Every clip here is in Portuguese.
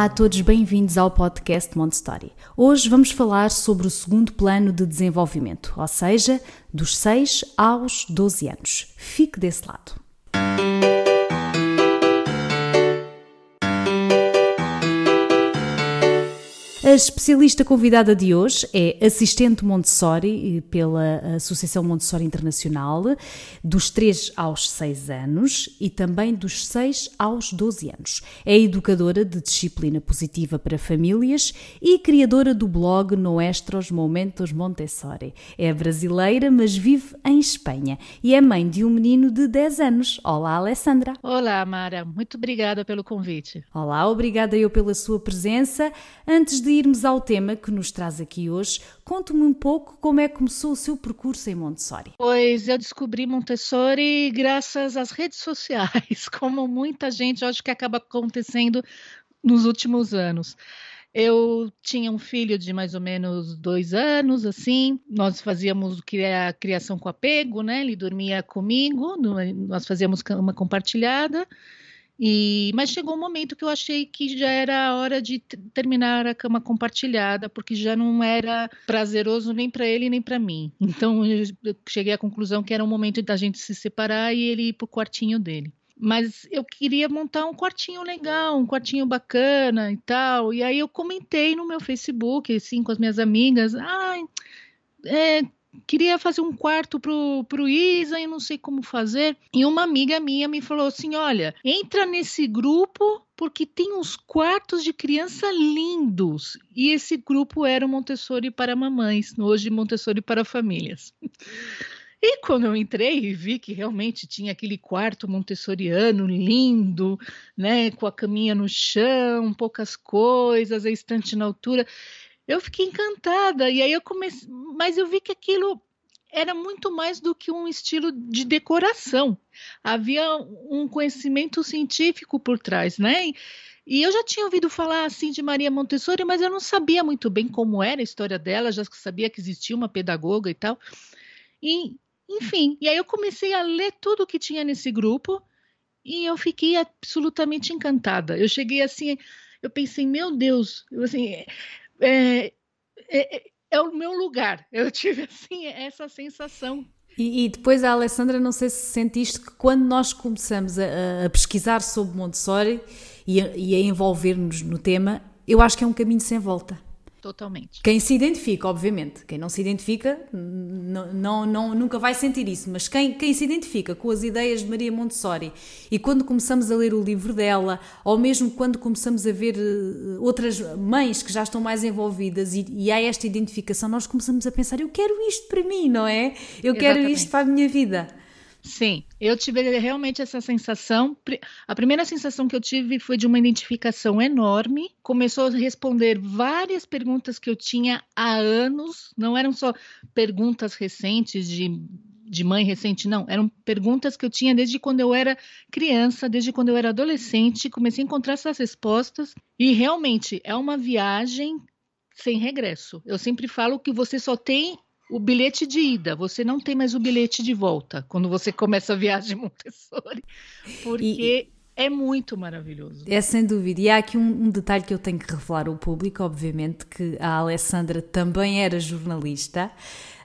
Olá a todos, bem-vindos ao podcast Montessori. Hoje vamos falar sobre o segundo plano de desenvolvimento, ou seja, dos 6 aos 12 anos. Fique desse lado. A especialista convidada de hoje é assistente Montessori pela Associação Montessori Internacional, dos 3 aos 6 anos e também dos 6 aos 12 anos. É educadora de disciplina positiva para famílias e criadora do blog Nuestros Momentos Montessori. É brasileira, mas vive em Espanha e é mãe de um menino de 10 anos. Olá, Alessandra. Olá, Mara. Muito obrigada pelo convite. Olá, obrigada eu pela sua presença. Antes de irmos ao tema que nos traz aqui hoje, conte-me um pouco como é que começou o seu percurso em Montessori. Pois eu descobri Montessori graças às redes sociais, como muita gente acho que acaba acontecendo nos últimos anos. Eu tinha um filho de mais ou menos dois anos, assim. Nós fazíamos é a criação com apego, né? Ele dormia comigo, nós fazíamos cama compartilhada. E, mas chegou um momento que eu achei que já era a hora de terminar a cama compartilhada, porque já não era prazeroso nem para ele nem para mim. Então eu cheguei à conclusão que era um momento da gente se separar e ele ir para o quartinho dele. Mas eu queria montar um quartinho legal, um quartinho bacana e tal. E aí eu comentei no meu Facebook, assim, com as minhas amigas, ai, ah, é, queria fazer um quarto pro, pro Isa e não sei como fazer. E uma amiga minha me falou assim: olha, entra nesse grupo porque tem uns quartos de criança lindos. E esse grupo era o Montessori para mamães, hoje Montessori para famílias. E quando eu entrei e vi que realmente tinha aquele quarto montessoriano lindo, né, com a caminha no chão, poucas coisas, a estante na altura, eu fiquei encantada. E aí eu comecei, mas eu vi que aquilo era muito mais do que um estilo de decoração. Havia um conhecimento científico por trás, né? E eu já tinha ouvido falar assim de Maria Montessori, mas eu não sabia muito bem como era a história dela, já sabia que existia uma pedagoga e tal. E, enfim, e aí eu comecei a ler tudo que tinha nesse grupo e eu fiquei absolutamente encantada. Eu cheguei assim, eu pensei, meu Deus, eu, assim, é, é, é, o meu lugar. Eu tive assim essa sensação. E, e, depois a Alessandra, não sei se sentiste que quando nós começamos a, a pesquisar sobre Montessori e a, a envolver-nos no tema, eu acho que é um caminho sem volta. Totalmente. Quem se identifica, obviamente. Quem não se identifica não, não, nunca vai sentir isso. Mas quem, quem se identifica com as ideias de Maria Montessori e quando começamos a ler o livro dela, ou mesmo quando começamos a ver eh, outras mães que já estão mais envolvidas e, e há esta identificação, nós começamos a pensar: eu quero isto para mim, não é? Eu Exatamente. quero isto para a minha vida. Sim, eu tive realmente essa sensação. A primeira sensação que eu tive foi de uma identificação enorme. Começou a responder várias perguntas que eu tinha há anos, não eram só perguntas recentes de, de mãe recente, não. Eram perguntas que eu tinha desde quando eu era criança, desde quando eu era adolescente. Comecei a encontrar essas respostas e realmente é uma viagem sem regresso. Eu sempre falo que você só tem o bilhete de ida, você não tem mais o bilhete de volta quando você começa a viagem Montessori, porque e, é muito maravilhoso. É sem dúvida. E há aqui um, um, detalhe que eu tenho que revelar ao público, obviamente, que a Alessandra também era jornalista.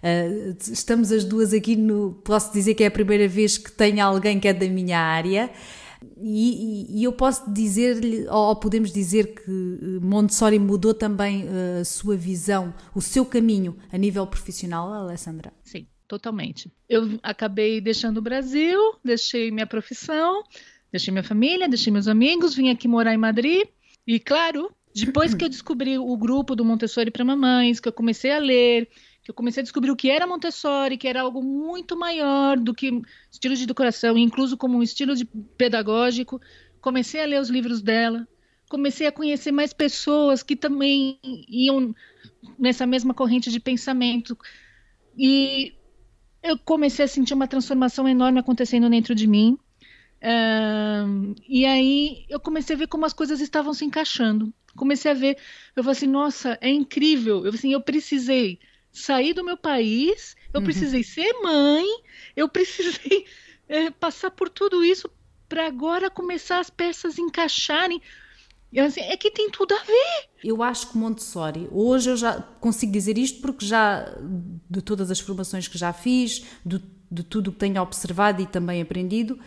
Uh, estamos as duas aqui no. Posso dizer que é a primeira vez que tenho alguém que é da minha área. E, e, eu posso dizer-lhe, ou podemos dizer que eh, Montessori mudou também eh, a sua visão, o seu caminho a nível profissional, Alessandra? Sim, totalmente. Eu acabei deixando o Brasil, deixei minha profissão, deixei minha família, deixei meus amigos, vim aqui morar em Madrid. E claro, depois que eu descobri o grupo do Montessori para mamães, que eu comecei a ler, que eu comecei a descobrir o que era Montessori, que era algo muito maior do que estilo de decoração, incluso como um estilo de pedagógico. Comecei a ler os livros dela, comecei a conhecer mais pessoas que também iam nessa mesma corrente de pensamento. E eu comecei a sentir uma transformação enorme acontecendo dentro de mim. E aí eu comecei a ver como as coisas estavam se encaixando. Comecei a ver, eu falei assim, nossa, é incrível. Eu assim, eu precisei sair do meu país, eu uhum. precisei ser mãe, eu precisei é, passar por tudo isso para agora começar as peças encaixarem. Assim, é que tem tudo a ver. Eu acho que Montessori, hoje eu já consigo dizer isto porque já, de todas as formações que já fiz, de, de tudo que tenho observado e também aprendido,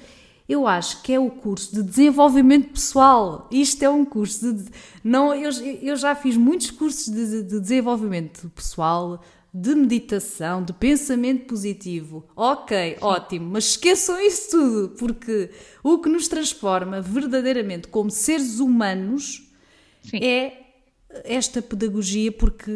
eu acho que é o curso de desenvolvimento pessoal. Isto é um curso de. Não, eu, eu já fiz muitos cursos de, de desenvolvimento pessoal, de meditação, de pensamento positivo. Ok, ótimo, mas esqueçam isso tudo, porque o que nos transforma verdadeiramente como seres humanos Sim. é esta pedagogia porque,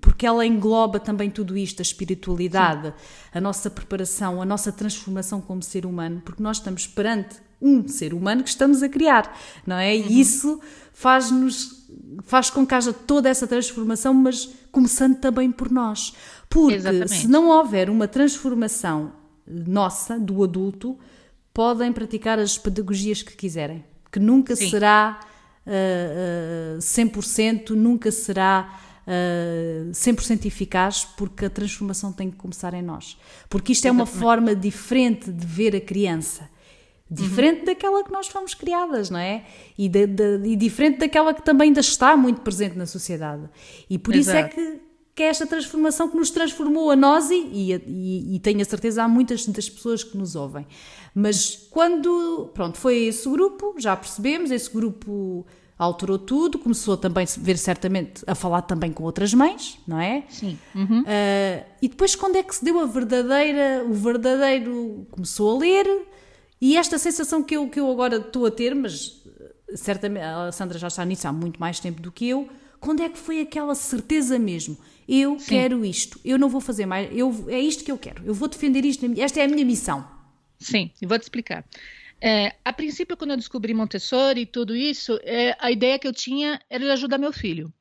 porque ela engloba também tudo isto, a espiritualidade, Sim. a nossa preparação, a nossa transformação como ser humano, porque nós estamos perante um ser humano que estamos a criar, não é? Uhum. E isso faz-nos faz com que haja toda essa transformação, mas começando também por nós. Porque Exatamente. se não houver uma transformação nossa, do adulto, podem praticar as pedagogias que quiserem, que nunca Sim. será uh, uh, 100%, nunca será uh, 100% eficaz, porque a transformação tem que começar em nós. Porque isto é uma forma diferente de ver a criança. Diferente uhum. daquela que nós fomos criadas, não é? E, de, de, e, diferente daquela que também ainda está muito presente na sociedade. E por Exato. isso é que, que é esta transformação que nos transformou a nós e, e, e tenho a certeza há muitas, muitas pessoas que nos ouvem. Mas quando, pronto, foi esse grupo, já percebemos, esse grupo alterou tudo, começou também a ver certamente a falar também com outras mães, não é? Sim. Uhum. Uh, e depois quando é que se deu a verdadeira, o verdadeiro começou a ler e esta sensação que eu, que eu agora estou a ter, mas eh, certamente a Sandra já está nisso há muito mais tempo do que eu, quando é que foi aquela certeza mesmo? Eu Sim. quero isto, eu não vou fazer mais, eu, é isto que eu quero, eu vou defender isto, esta é a minha missão. Sim, e vou te explicar. É, a princípio, quando eu descobri Montessori e tudo isso, é, a ideia que eu tinha era de ajudar meu filho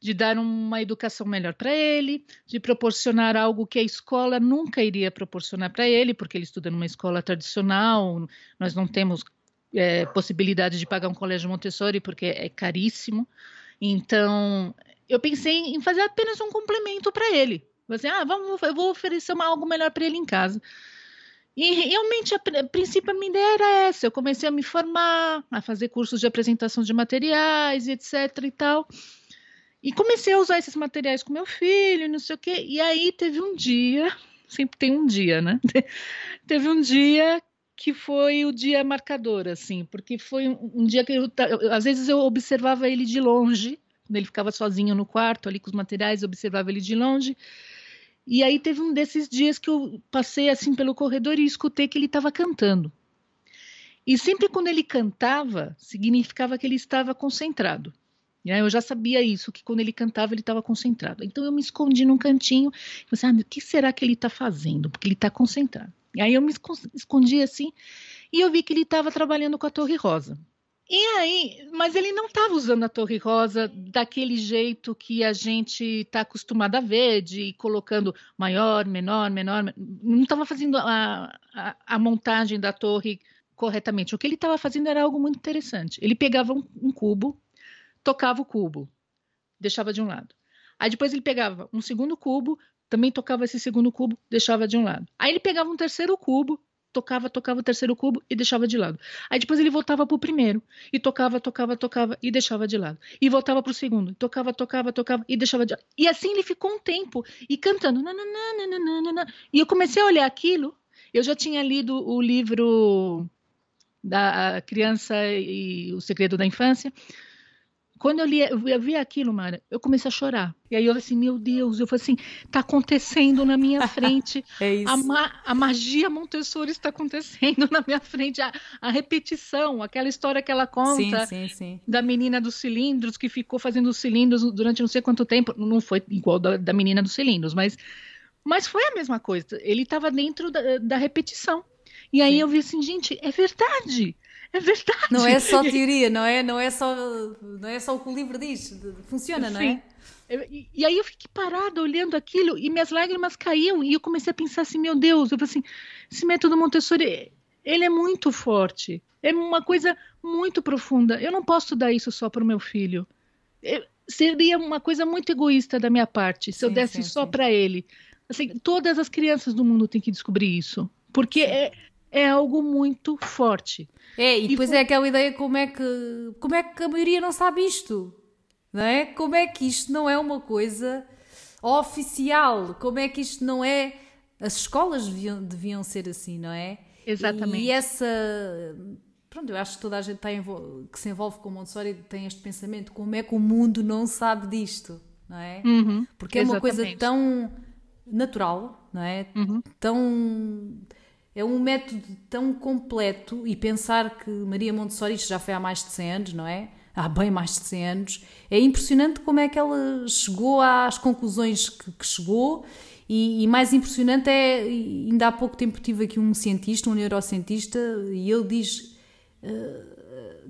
de dar uma educação melhor para ele, de proporcionar algo que a escola nunca iria proporcionar para ele, porque ele estuda numa escola tradicional, nós não temos é, possibilidade de pagar um colégio Montessori porque é caríssimo. Então, eu pensei em fazer apenas um complemento para ele. Assim, ah, vamos, eu vou oferecer uma, algo melhor para ele em casa. E realmente, a, a princípio, a minha ideia era essa. Eu comecei a me formar, a fazer cursos de apresentação de materiais, etc. e tal. E comecei a usar esses materiais com meu filho, não sei o quê. E aí teve um dia, sempre tem um dia, né? teve um dia que foi o dia marcador, assim, porque foi um, dia que eu, eu, às vezes eu observava ele de longe, quando ele ficava sozinho no quarto ali com os materiais, eu observava ele de longe. E aí teve um desses dias que eu passei assim pelo corredor e escutei que ele estava cantando. E sempre quando ele cantava, significava que ele estava concentrado. Eu já sabia isso, que quando ele cantava ele estava concentrado. Então eu me escondi num cantinho e falei, ah, o que será que ele está fazendo? Porque ele está concentrado. E aí eu me escondi assim e eu vi que ele estava trabalhando com a Torre Rosa. E aí, mas ele não estava usando a Torre Rosa daquele jeito que a gente está acostumado a ver, de colocando maior, menor, menor. Não estava fazendo a, a, a, montagem da torre corretamente. O que ele estava fazendo era algo muito interessante. Ele pegava um, um cubo, tocava o cubo, deixava de um lado. Aí depois ele pegava um segundo cubo, também tocava esse segundo cubo, deixava de um lado. Aí ele pegava um terceiro cubo, tocava, tocava o terceiro cubo e deixava de lado. Aí depois ele voltava para o primeiro e tocava, tocava, tocava e deixava de lado. E voltava para o segundo, tocava, tocava, tocava e deixava de lado. E assim ele ficou um tempo e cantando. Nananana, e eu comecei a olhar aquilo. Eu já tinha lido o livro da Criança e o Segredo da Infância. Quando eu, li, eu vi aquilo, Mara, eu comecei a chorar. E aí eu falei assim, meu Deus, eu falei assim, tá acontecendo na minha frente. é isso. A, ma a, magia Montessori está acontecendo na minha frente. A, a, repetição, aquela história que ela conta sim, sim, sim. da menina dos cilindros, que ficou fazendo os cilindros durante não sei quanto tempo. Não foi igual da, da menina dos cilindros, mas, mas foi a mesma coisa. Ele estava dentro da, da repetição. E aí eu vi assim, gente, é verdade. É verdade. Não é só teoria, não é, não é só, não é só o que o livro diz. Funciona, Sim. não é? E, e, aí eu fiquei parada olhando aquilo e minhas lágrimas caíam e eu comecei a pensar assim, meu Deus, eu falei assim, esse método Montessori, ele é muito forte, é uma coisa muito profunda. Eu não posso dar isso só para o meu filho. Eu, seria uma coisa muito egoísta da minha parte se sim, eu desse sim, só para ele. Assim, todas as crianças do mundo têm que descobrir isso, porque é, é algo muito forte. É, e depois e é aquela ideia como é que como é que a maioria não sabe isto? Não é? Como é que isto não é uma coisa oficial? Como é que isto não é. As escolas deviam, deviam ser assim, não é? Exatamente. E essa. Pronto, eu acho que toda a gente tem, que se envolve com o Montessori tem este pensamento: como é que o mundo não sabe disto? Não é? Uhum, Porque é uma coisa tão natural, não é? Uhum. Tão. É um método tão completo e pensar que Maria Montessori, já foi há mais de 100 anos, não é? há bem mais de 100 anos. É impressionante como é que ela chegou às conclusões que, que chegou. E, e, mais impressionante é, ainda há pouco tempo tive aqui um cientista, um neurocientista, e ele diz uh,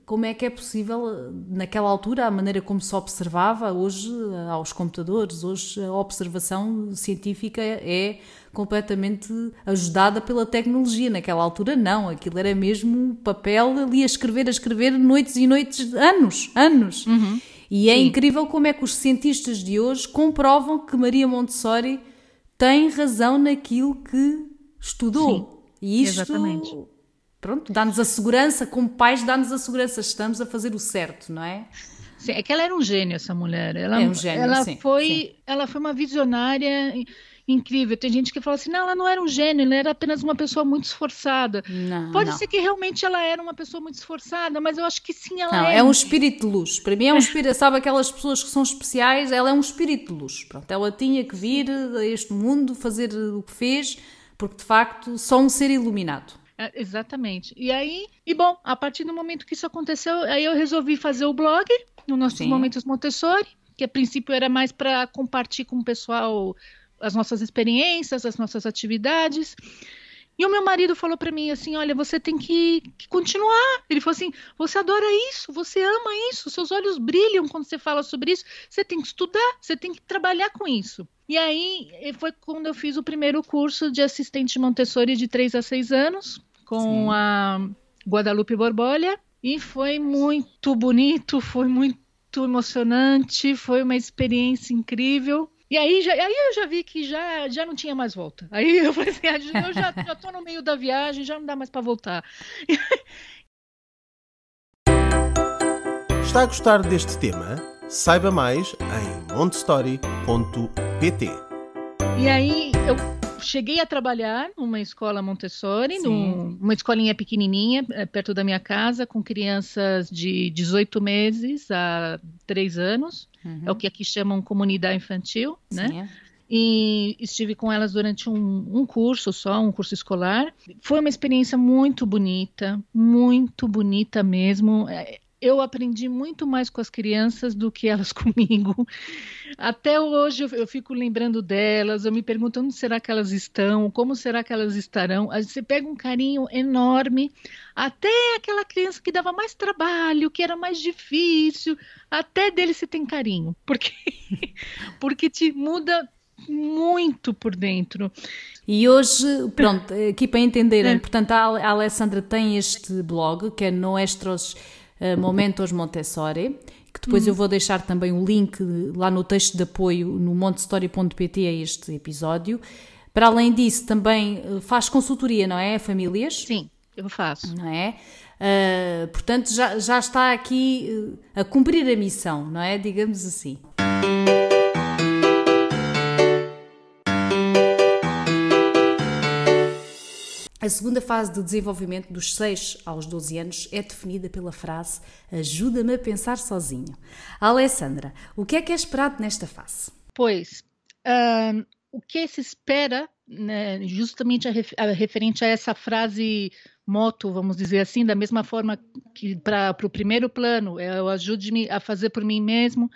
como é que é possível, naquela altura, a maneira como se observava, hoje, aos computadores, hoje a observação científica é completamente ajudada pela tecnologia. Naquela altura, não, aquilo era mesmo papel ali a escrever, a escrever, noites e noites, anos, anos. Uhum. E é Sim. incrível como é que os cientistas de hoje comprovam que Maria Montessori tem razão naquilo que estudou. Sim, e isto, exatamente. Pronto, dá-nos a segurança, como pais, dá-nos a segurança, estamos a fazer o certo, não é? Sim, é que ela era um gênio, essa mulher. Ela, é um gênio, ela sim, foi, sim. ela foi uma visionária incrível. Tem gente que fala assim, não, ela não era um gênio, ela era apenas uma pessoa muito esforçada. Não, Pode não. ser que realmente ela era uma pessoa muito esforçada, mas eu acho que sim, ela não, é. é um espírito de luz. Para mim é um espírito, sabe aquelas pessoas que são especiais, ela é um espírito de luz. Pronto, ela tinha que vir a este mundo, fazer o que fez, porque de facto só um ser iluminado. É, exatamente. E aí, e bom, a partir do momento que isso aconteceu, aí eu resolvi fazer o blog no nossos Sim. momentos Montessori, que a princípio era mais para compartilhar com o pessoal as nossas experiências, as nossas atividades. E o meu marido falou para mim assim: Olha, você tem que, que, continuar. Ele falou assim: Você adora isso, você ama isso, seus olhos brilham quando você fala sobre isso. Você tem que estudar, você tem que trabalhar com isso. E aí foi quando eu fiz o primeiro curso de assistente Montessori de 3 a 6 anos, com Sim. a Guadalupe Borbolha. E foi muito bonito, foi muito emocionante, foi uma experiência incrível. E aí, já, aí eu já vi que já, já não tinha mais volta. Aí eu falei assim, ah, eu já, já tô no meio da viagem, já não dá mais para voltar. Está a gostar deste tema? Saiba mais em montestory.pt. E aí eu cheguei a trabalhar numa escola Montessori, numa escolinha pequenininha, eh, perto da minha casa, com crianças de 18 meses a 3 anos. Uhum. É o que aqui chamam comunidade infantil, né? Sim, é. E estive com elas durante um, um curso só, um curso escolar. Foi uma experiência muito bonita, muito bonita mesmo. Eu aprendi muito mais com as crianças do que elas comigo. Até hoje eu, eu, fico lembrando delas, eu me pergunto onde será que elas estão, como será que elas estarão. Você pega um carinho enorme, até aquela criança que dava mais trabalho, que era mais difícil, até dele se tem carinho, porque porque te muda muito por dentro. E hoje, pronto, aqui para entenderem, é. portanto, a Alessandra tem este blog que é Noestros Momentos Montessori, que depois uhum. eu vou deixar também o link lá no texto de apoio no montestory.pt a este episódio. Para além disso, também eh, faz consultoria, não é? Famílias? Sim, eu faço. Não é? Uh, portanto, já, já está aqui a cumprir a missão, não é? Digamos assim. A segunda fase do desenvolvimento dos 6 aos 12 anos é definida pela frase ajuda-me a pensar sozinho. Alessandra, o que é que é esperado nesta fase? Pois, o que se espera, né, justamente a, a, referente a essa frase moto, vamos dizer assim, da mesma forma que para o primeiro plano, é o ajude-me a fazer por mim mesmo,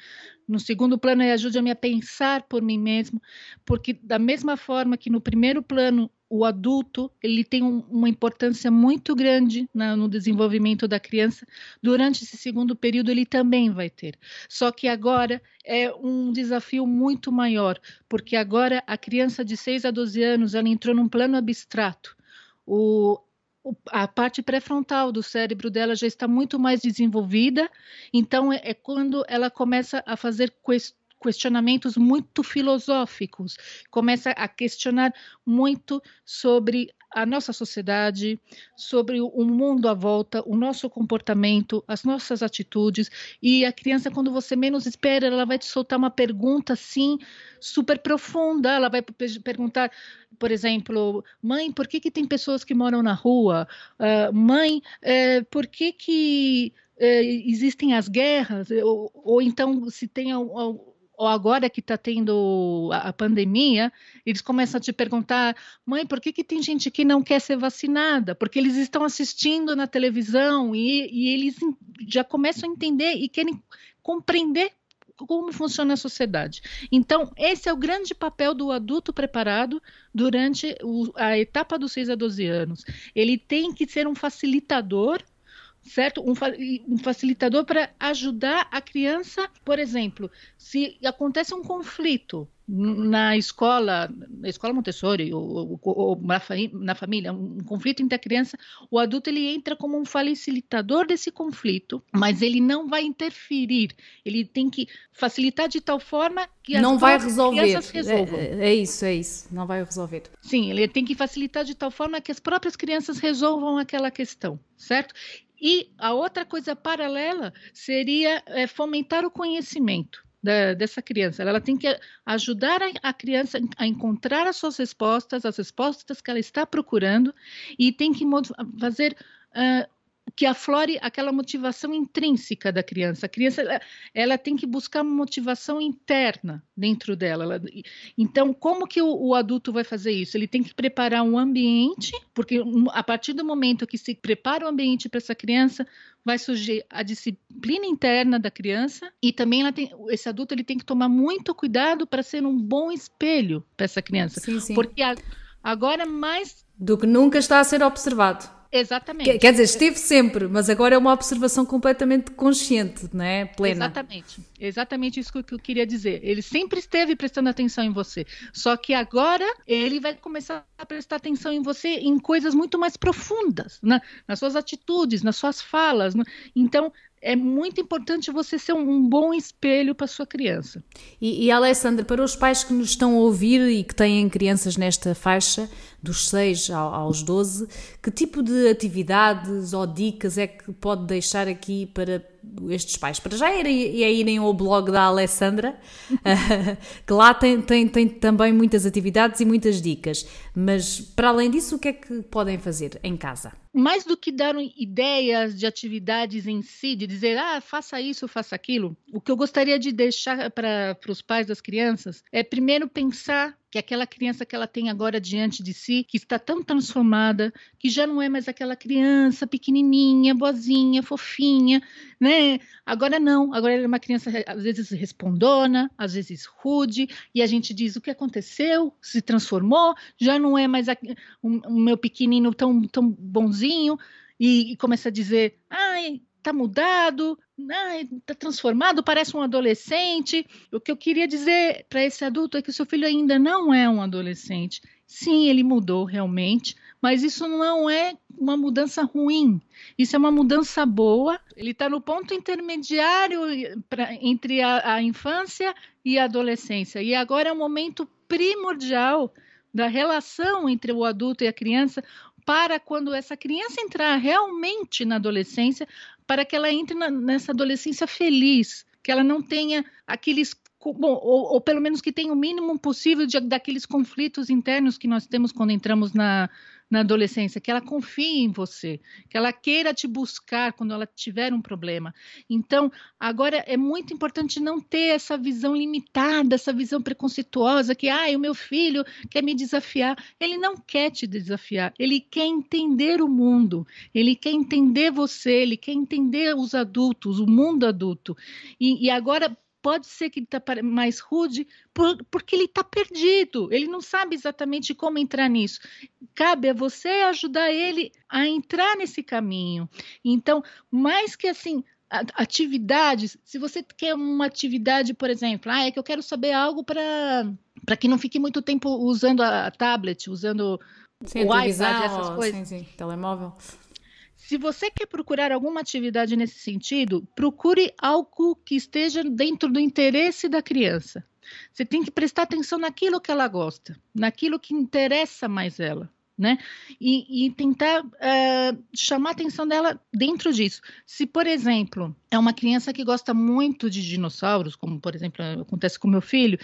no segundo plano é ajude-me a pensar por mim mesmo, porque da mesma forma que no primeiro plano o adulto ele tem um, uma importância muito grande na, no desenvolvimento da criança. Durante esse segundo período, ele também vai ter. Só que agora é um desafio muito maior, porque agora a criança de 6 a 12 anos ela entrou num plano abstrato. O, a parte pré-frontal do cérebro dela já está muito mais desenvolvida, então é, é quando ela começa a fazer questões questionamentos muito filosóficos, começa a questionar muito sobre a nossa sociedade, sobre o mundo à volta, o nosso comportamento, as nossas atitudes. E a criança, quando você menos espera, ela vai te soltar uma pergunta assim super profunda. Ela vai perguntar, por exemplo, mãe, por que, que tem pessoas que moram na rua? Uh, mãe, uh, por que que uh, existem as guerras? Ou, ou então se tem ou agora que está tendo a, a, pandemia, eles começam a te perguntar, mãe, por que, que tem gente que não quer ser vacinada? Porque eles estão assistindo na televisão e, e eles já começam a entender e querem compreender como funciona a sociedade. Então, esse é o grande papel do adulto preparado durante o, a etapa dos 6 a 12 anos. Ele tem que ser um facilitador certo? Um, um facilitador para ajudar a criança, por exemplo, se acontece um conflito na escola, na escola Montessori ou, ou, ou na, na, família, um conflito entre a criança, o adulto ele entra como um facilitador desse conflito, mas ele não vai interferir. Ele tem que facilitar de tal forma que as não vai resolver. resolvam. É, é, isso, é isso. Não vai resolver. Sim, ele tem que facilitar de tal forma que as próprias crianças resolvam aquela questão, certo? E a outra coisa paralela seria é, fomentar o conhecimento. Da, dessa criança. Ela tem que ajudar a, a, criança a encontrar as suas respostas, as respostas que ela está procurando, e tem que fazer uh, que aflore aquela motivação intrínseca da criança. A criança ela, ela tem que buscar uma motivação interna dentro dela. Ela, então, como que o, o, adulto vai fazer isso? Ele tem que preparar um ambiente, porque a partir do momento que se prepara o ambiente para essa criança, vai surgir a disciplina interna da criança e também tem, esse adulto ele tem que tomar muito cuidado para ser um bom espelho para essa criança, sim, sim. porque a, agora mais do que nunca está a ser observado. Exatamente. Quer dizer, esteve sempre, mas agora é uma observação completamente consciente, não é? Plena. Exatamente. Exatamente isso que eu queria dizer. Ele sempre esteve prestando atenção em você. Só que agora ele vai começar a prestar atenção em você em coisas muito mais profundas, né? nas suas atitudes, nas suas falas. Né? Então, é muito importante você ser um, bom espelho para sua criança. E, e, Alessandra, para os pais que nos estão a ouvir e que têm crianças nesta faixa, dos 6 aos 12, que tipo de atividades ou dicas é que pode deixar aqui para estes pais? Para já irem, irem ao blog da Alessandra, que lá tem, tem, tem também muitas atividades e muitas dicas, mas para além disso, o que é que podem fazer em casa? mais do que dar ideias de atividades em si, de dizer, ah, faça isso, faça aquilo, o que eu gostaria de deixar para os pais das crianças é primeiro pensar que aquela criança que ela tem agora diante de si, que está tão transformada, que já não é mais aquela criança pequenininha, boazinha, fofinha, né? Agora não, agora ela é uma criança às vezes respondona, às vezes rude, e a gente diz o que aconteceu, se transformou, já não é mais o meu pequenino tão, tão bonzinho, e, e começa a dizer, ai, tá mudado, está transformado, parece um adolescente. O que eu queria dizer para esse adulto é que o seu filho ainda não é um adolescente. Sim, ele mudou realmente, mas isso não é uma mudança ruim. Isso é uma mudança boa. Ele está no ponto intermediário pra, entre a, a infância e a adolescência. E agora é o momento primordial da relação entre o adulto e a criança, para quando essa criança entrar realmente na adolescência, para que ela entre na, nessa adolescência feliz, que ela não tenha aqueles bom, ou, ou, pelo menos que tenha o mínimo possível de, daqueles conflitos internos que nós temos quando entramos na, na adolescência, que ela confie em você, que ela queira te buscar quando ela tiver um problema. Então, agora é muito importante não ter essa visão limitada, essa visão preconceituosa que, ah, o meu filho quer me desafiar. Ele não quer te desafiar, ele quer entender o mundo, ele quer entender você, ele quer entender os adultos, o mundo adulto. E, e agora pode ser que ele está mais rude por, porque ele está perdido, ele não sabe exatamente como entrar nisso. Cabe a você ajudar ele a entrar nesse caminho. Então, mais que assim, atividades, se você quer uma atividade, por exemplo, ah, é que eu quero saber algo para para que não fique muito tempo usando a tablet, usando sim, o iPad, essas coisas. Sim, sim, telemóvel. Se você quer procurar alguma atividade nesse sentido, procure algo que esteja dentro do interesse da criança. Você tem que prestar atenção naquilo que ela gosta, naquilo que interessa mais ela. Né? E, e tentar uh, chamar a atenção dela dentro disso. Se, por exemplo, é uma criança que gosta muito de dinossauros, como por exemplo acontece com meu filho,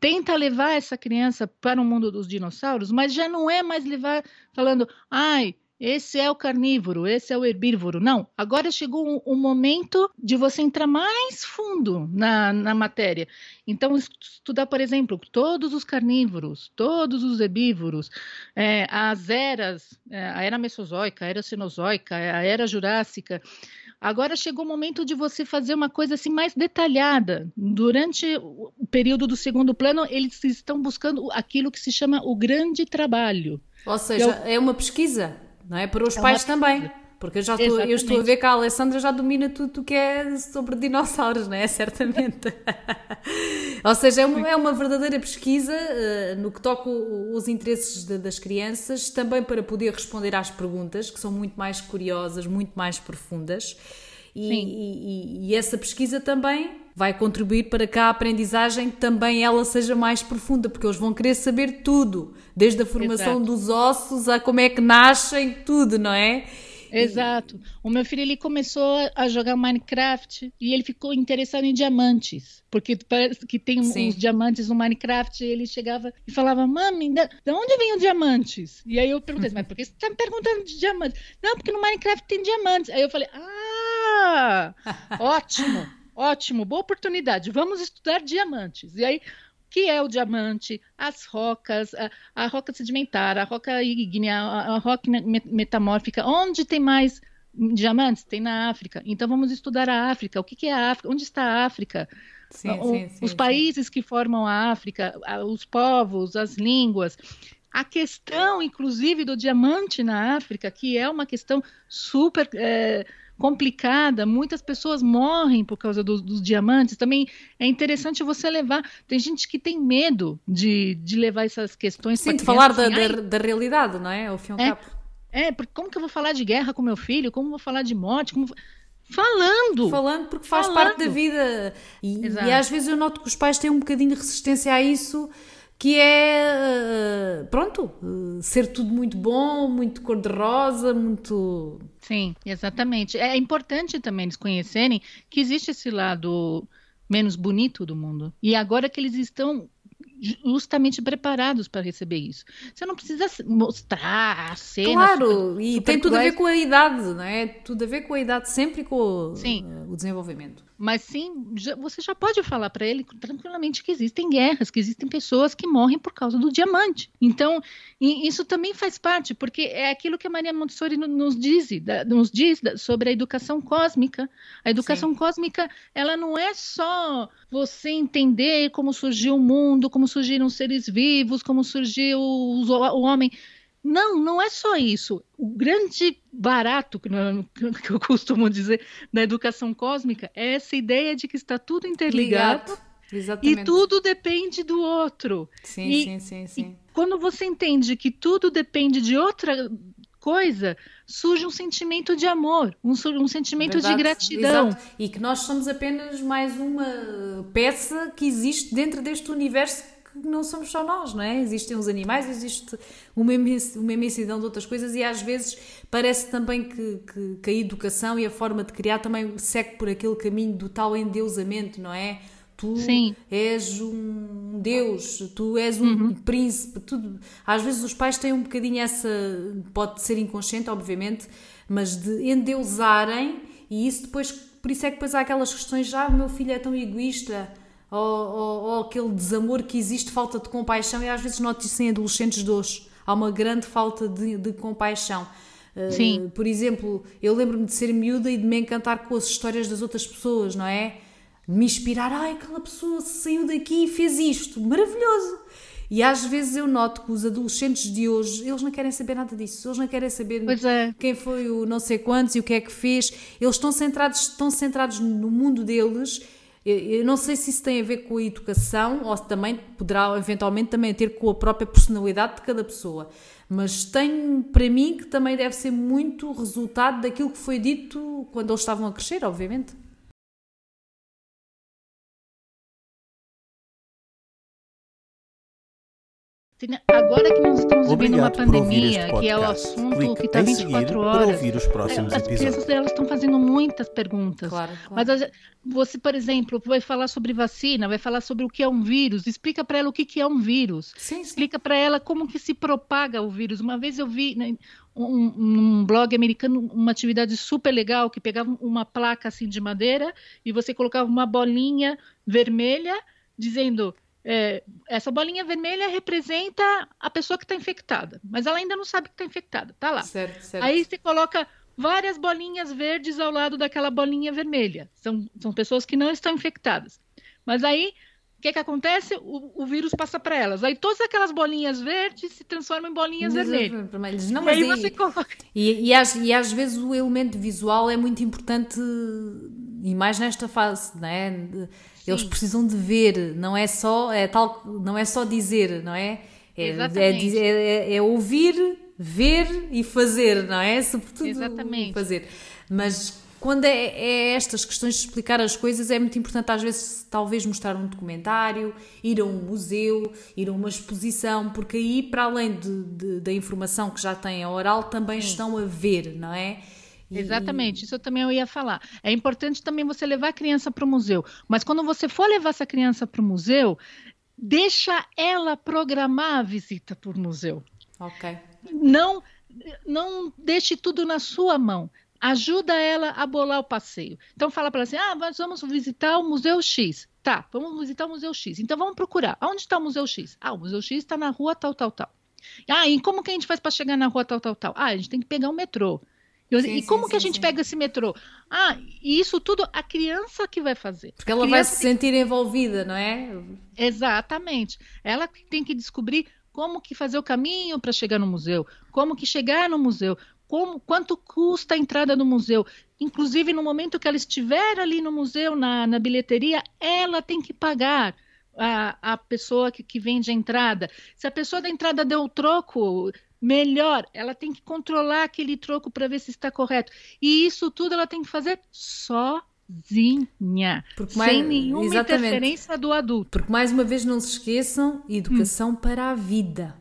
tenta levar essa criança para o mundo dos dinossauros, mas já não é mais levar falando, ai, esse é o carnívoro, esse é o herbívoro. Não, agora chegou o um, um momento de você entrar mais fundo na, na matéria. Então, estudar, por exemplo, todos os carnívoros, todos os herbívoros, é, as eras, é, a era mesozoica, a era cenozoica, a era jurássica. Agora chegou o momento de você fazer uma coisa assim mais detalhada. Durante o período do segundo plano, eles estão buscando aquilo que se chama o grande trabalho. Ou seja, é, é uma pesquisa não é? Para os é pais também. Porque eu já estou, eu estou a ver que a Alessandra já domina tudo o que é sobre dinossauros, não é? Certamente. Ou seja, é uma, é uma verdadeira pesquisa uh, no que toca os interesses de, das crianças, também para poder responder às perguntas, que são muito mais curiosas, muito mais profundas. E, e, e, essa pesquisa também vai contribuir para que a aprendizagem também ela seja mais profunda, porque eles vão querer saber tudo, desde a formação Exato. dos ossos a como é que nascem, tudo, não é? Exato. O meu filho ele começou a jogar Minecraft e ele ficou interessado em diamantes, porque parece que tem Sim. uns diamantes no Minecraft. Ele chegava e falava: Mami, de, de onde vem os diamantes? E aí eu perguntei: Mas por que você está me perguntando de diamantes? Não, porque no Minecraft tem diamantes. Aí eu falei: Ah, ótimo, ótimo, boa oportunidade. Vamos estudar diamantes. E aí que é o diamante, as rocas, a, a roca sedimentar, a roca ígnea, a, a roca metamórfica. Onde tem mais diamantes? Tem na África. Então vamos estudar a África. O que, que é a África? Onde está a África? Sim, o, sim, sim, os países que formam a África, os povos, as línguas. A questão, inclusive, do diamante na África, que é uma questão super é, complicada, muitas pessoas morrem por causa do, dos diamantes. Também é interessante você levar. Tem gente que tem medo de, de levar essas questões. Sim, de falar da, da, da, realidade, não é? Ao fim e ao é, cabo. É, porque como que eu vou falar de guerra com meu filho? Como vou falar de morte? Como... Falando! Falando, porque faz Falando. parte da vida. E, e, às vezes eu noto que os pais têm um bocadinho de resistência a isso que é, eh, pronto, eh, ser tudo muito bom, muito cor-de-rosa, muito. Sim, exatamente. É importante também eles conhecerem que existe esse lado menos bonito do mundo. E agora que eles estão justamente preparados para receber isso. Você não precisa mostrar a cena. Claro, super, e super tem tudo a ver com a idade, não é? Tudo a ver com a idade sempre com o, o desenvolvimento mas sim, já, você já pode falar para ele tranquilamente que existem guerras, que existem pessoas que morrem por causa do diamante. Então, isso também faz parte, porque é aquilo que a Maria Montessori nos diz, nos diz sobre a educação cósmica. A educação sim. cósmica, ela não é só você entender como surgiu o mundo, como surgiram os seres vivos, como surgiu o, o homem. Não, não é só isso. O grande barato, que eu costumo dizer, da educação cósmica é essa ideia de que está tudo interligado e tudo depende do outro. Sim, e, sim, sim, sim. quando você entende que tudo depende de outra coisa, surge um sentimento de amor, um, um sentimento Verdade, de gratidão. Exato. E que nós somos apenas mais uma peça que existe dentro deste universo que não somos só nós, não é? Existem os animais, existe uma, uma imensidão de outras coisas e às vezes parece também que, que, que, a educação e a forma de criar também segue por aquele caminho do tal endeusamento, não é? Tu Sim. és um Deus, tu és um uhum. príncipe, tudo. Às vezes os pais têm um bocadinho essa, pode ser inconsciente, obviamente, mas de endeusarem e isso depois, por isso é que depois há aquelas questões, já ah, o meu filho é tão egoísta, ou, ou, ou, aquele desamor que existe, falta de compaixão, e às vezes noto isso em adolescentes de hoje. Há uma grande falta de, de compaixão. Eh, Sim. Uh, por exemplo, eu lembro-me de ser miúda e de me encantar com as histórias das outras pessoas, não é? me inspirar, ai, aquela pessoa saiu daqui e fez isto, maravilhoso. E às vezes eu noto que os adolescentes de hoje, eles não querem saber nada disso, eles não querem saber é. quem foi o não sei quantos e o que é que fez. Eles estão centrados, estão centrados no mundo deles. Eu não sei se isso tem a ver com a educação ou se também poderá eventualmente também ter com a própria personalidade de cada pessoa. Mas tenho para mim que também deve ser muito resultado daquilo que foi dito quando eles estavam a crescer, obviamente. Agora que nós estamos vivendo uma pandemia, que é o assunto Clique que está 24 horas, para ouvir os próximos as crianças elas estão fazendo muitas perguntas. Claro, claro. Mas você, por exemplo, vai falar sobre vacina, vai falar sobre o que é um vírus, explica para ela o que, que é um vírus. Sim, sim. Explica para ela como que se propaga o vírus. Uma vez eu vi né, um, um, blog americano uma atividade super legal que pegava uma placa assim de madeira e você colocava uma bolinha vermelha dizendo é, essa bolinha vermelha representa a pessoa que está infectada, mas ela ainda não sabe que está infectada, tá lá. Certo, certo. Aí você coloca várias bolinhas verdes ao lado daquela bolinha vermelha. São, são pessoas que não estão infectadas. Mas aí, o que, que acontece? O, o vírus passa para elas. Aí todas aquelas bolinhas verdes se transformam em bolinhas vermelhas. Não, mas e aí você coloca... E, e, às, e às vezes o elemento visual é muito importante, e mais nesta fase, não é? Eles precisam de ver, não é só, é tal, não é só dizer, não é? É, é, é, é, ouvir, ver e fazer, não é? Sobretudo Exatamente. fazer. Mas quando é, é, estas questões de explicar as coisas, é muito importante às vezes talvez mostrar um documentário, ir a um museu, ir a uma exposição, porque aí, para além de, de, da informação que já têm a oral, também Sim. estão a ver, não é? Exatamente, isso eu também eu ia falar. É importante também você levar a criança para o museu, mas quando você for levar essa criança para o museu, deixa ela programar a visita para o museu. Ok. Não, não deixe tudo na sua mão. Ajuda ela a bolar o passeio. Então fala para ela assim: ah, nós vamos visitar o Museu X. Tá, vamos visitar o Museu X. Então vamos procurar. Onde está o Museu X? Ah, o Museu X está na rua tal, tal, tal. Ah, e como que a gente faz para chegar na rua tal, tal, tal? Ah, a gente tem que pegar o metrô. Sim, e como sim, que a gente sim. pega esse metrô? Ah, e isso tudo a criança que vai fazer. Porque ela vai se sentir envolvida, não é? Exatamente. Ela tem que descobrir como que fazer o caminho para chegar no museu, como que chegar no museu, como, quanto custa a entrada no museu. Inclusive, no momento que ela estiver ali no museu, na, na bilheteria, ela tem que pagar a, a pessoa que, que vende a entrada. Se a pessoa da entrada deu o troco, melhor, ela tem que controlar aquele troco para ver se está correto. E isso tudo ela tem que fazer sozinha, Porque mais, sem nenhuma exatamente. interferência do adulto. Porque mais uma vez não se esqueçam, educação hum. para a vida.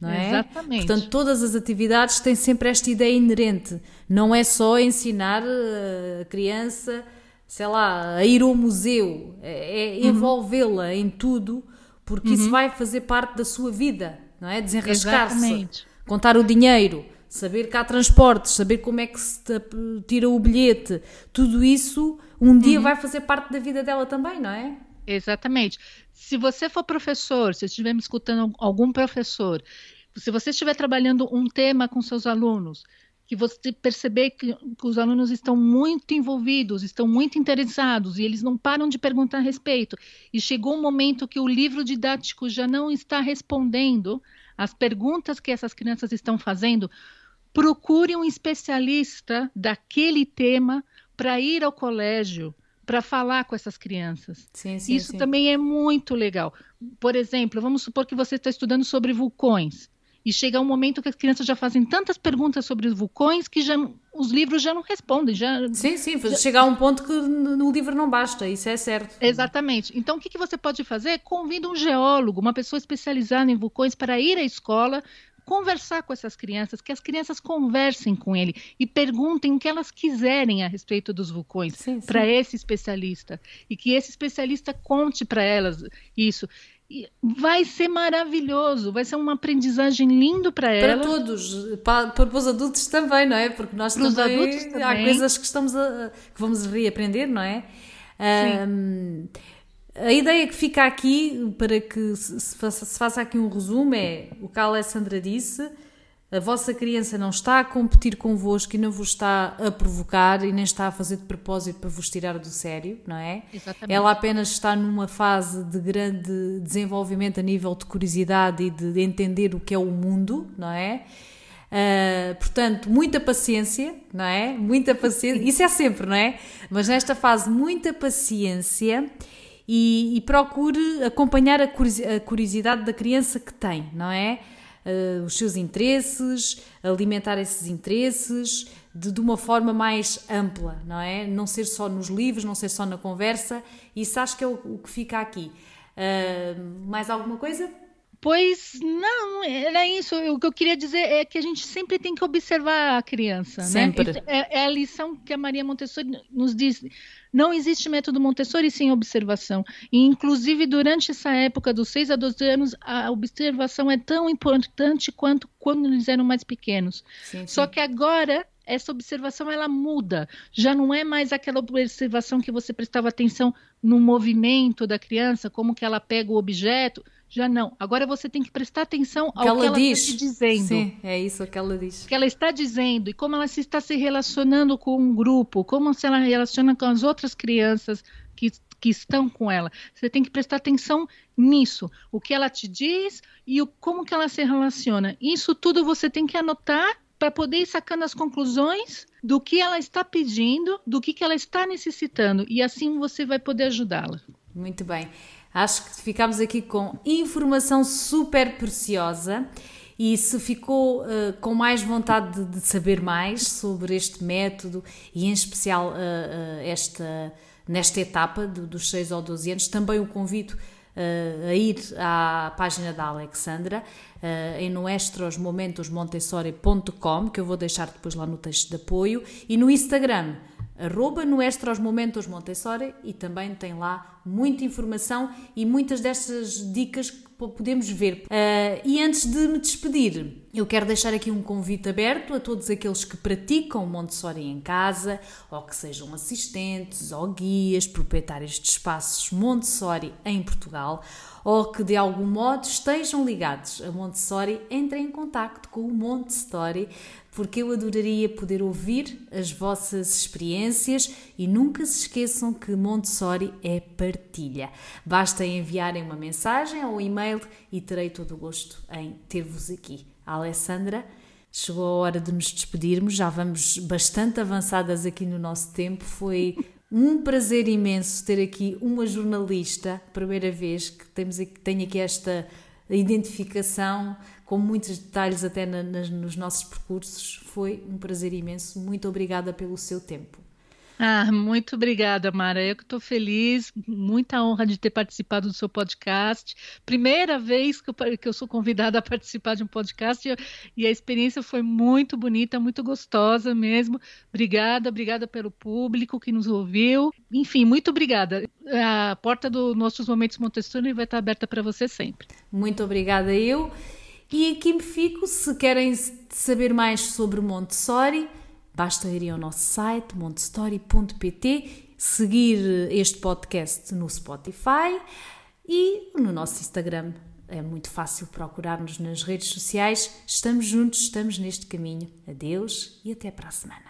Não é? Exatamente. Portanto, todas as atividades têm sempre esta ideia inerente. Não é só ensinar eh, a criança, sei lá, a ir ao museu, é, é uhum. envolvê-la em tudo, porque uhum. isso vai fazer parte da sua vida, não é? Desenrascar-se contar o dinheiro, saber que há transportes, saber como é que se tira o bilhete, tudo isso um dia uhum. vai fazer parte da vida dela também, não é? Exatamente. Se você for professor, se estiver me escutando algum professor, se você estiver trabalhando um tema com seus alunos, que você perceber que, que, os alunos estão muito envolvidos, estão muito interessados e eles não param de perguntar a respeito. E chegou um momento que o livro didático já não está respondendo as perguntas que essas crianças estão fazendo, procure um especialista daquele tema para ir ao colégio, para falar com essas crianças. Sim, sim, Isso sim. também é muito legal. Por exemplo, vamos supor que você está estudando sobre vulcões. E chega um momento que as crianças já fazem tantas perguntas sobre os vulcões que já, os livros já não respondem. Já, sim, sim, já... chegar a um ponto que no livro não basta, isso é certo. Exatamente. Então, o que, que você pode fazer? Convida um geólogo, uma pessoa especializada em vulcões, para ir à escola, conversar com essas crianças, que as crianças conversem com ele e perguntem o que elas quiserem a respeito dos vulcões para esse especialista e que esse especialista conte para elas isso vai ser maravilhoso, vai ser uma aprendizagem lindo para elas. Para todos, para, para os adultos também, não é? Porque nós também, também, há coisas que estamos a, que vamos reaprender, não é? Um, a ideia que fica aqui, para que se, se, faça aqui um resumo, é o que a Alessandra disse, a vossa criança não está a competir convosco e não vos está a provocar e nem está a fazer de propósito para vos tirar do sério, não é? Exatamente. Ela apenas está numa fase de grande desenvolvimento a nível de curiosidade e de entender o que é o mundo, não é? Uh, portanto, muita paciência, não é? Muita paciência, isso é sempre, não é? Mas nesta fase, muita paciência e, e procure acompanhar a curiosidade da criança que tem, não é? Uh, os seus interesses, alimentar esses interesses de, de, uma forma mais ampla, não é? Não ser só nos livros, não ser só na conversa, isso acho que é o, o que fica aqui. Uh, mais alguma coisa? Pois não, era isso. O que eu queria dizer é que a gente sempre tem que observar a criança. Né? Sempre. Né? É, é, a lição que a Maria Montessori nos diz. Não existe método Montessori sem observação. E, inclusive, durante essa época, dos 6 a 12 anos, a observação é tão importante quanto quando eles eram mais pequenos. Sim, sim. Só que agora essa observação ela muda. Já não é mais aquela observação que você prestava atenção no movimento da criança, como que ela pega o objeto já não. Agora você tem que prestar atenção ao que ela, que ela está te dizendo. Sim, é isso que ela diz. Que ela está dizendo e como ela se está se relacionando com um grupo, como se ela relaciona com as outras crianças que, que estão com ela. Você tem que prestar atenção nisso. O que ela te diz e o, como que ela se relaciona. Isso tudo você tem que anotar para poder ir sacando as conclusões do que ela está pedindo, do que, que ela está necessitando. E assim você vai poder ajudá-la. Muito bem. Acho que ficámos aqui com informação super preciosa. E se ficou uh, com mais vontade de, de, saber mais sobre este método e, em especial, uh, uh, esta, nesta etapa do, dos 6 ou 12 anos, também o convido a ir à página da Alexandra em nuestrosmomentosmontessori.com, que eu vou deixar depois lá no texto de apoio, e no Instagram arroba Nuestros Momentos Montessori e também tem lá muita informação e muitas destas dicas que podemos ver. Uh, e antes de me despedir, eu quero deixar aqui um convite aberto a todos aqueles que praticam Montessori em casa, ou que sejam assistentes ou guias, proprietários de espaços Montessori em Portugal, ou que de algum modo estejam ligados a Montessori, entrem em contato com o Montessori porque eu adoraria poder ouvir as vossas experiências e nunca se esqueçam que Montessori é partilha. Basta enviarem uma mensagem ou um e-mail e terei todo o gosto em ter-vos aqui. Alessandra, chegou a hora de nos despedirmos, já vamos bastante avançadas aqui no nosso tempo. Foi um prazer imenso ter aqui uma jornalista, primeira vez que temos aqui, tenho aqui esta identificação com muitos detalhes até na, nas, nos nossos percursos. Foi um prazer imenso. Muito obrigada pelo seu tempo. Ah, muito obrigada, Mara. Eu que estou feliz, muita honra de ter participado do seu podcast. Primeira vez que eu, que eu sou convidada a participar de um podcast e, e, a experiência foi muito bonita, muito gostosa mesmo. Obrigada, obrigada pelo público que nos ouviu. Enfim, muito obrigada. A porta dos nossos momentos Montessori vai estar aberta para você sempre. Muito obrigada eu. E aqui me fico, se querem saber mais sobre Montessori, Basta ir ao nosso site montestory.pt, seguir este podcast no Spotify e no nosso Instagram. É muito fácil procurar-nos nas redes sociais. Estamos juntos, estamos neste caminho. Adeus e até para a semana.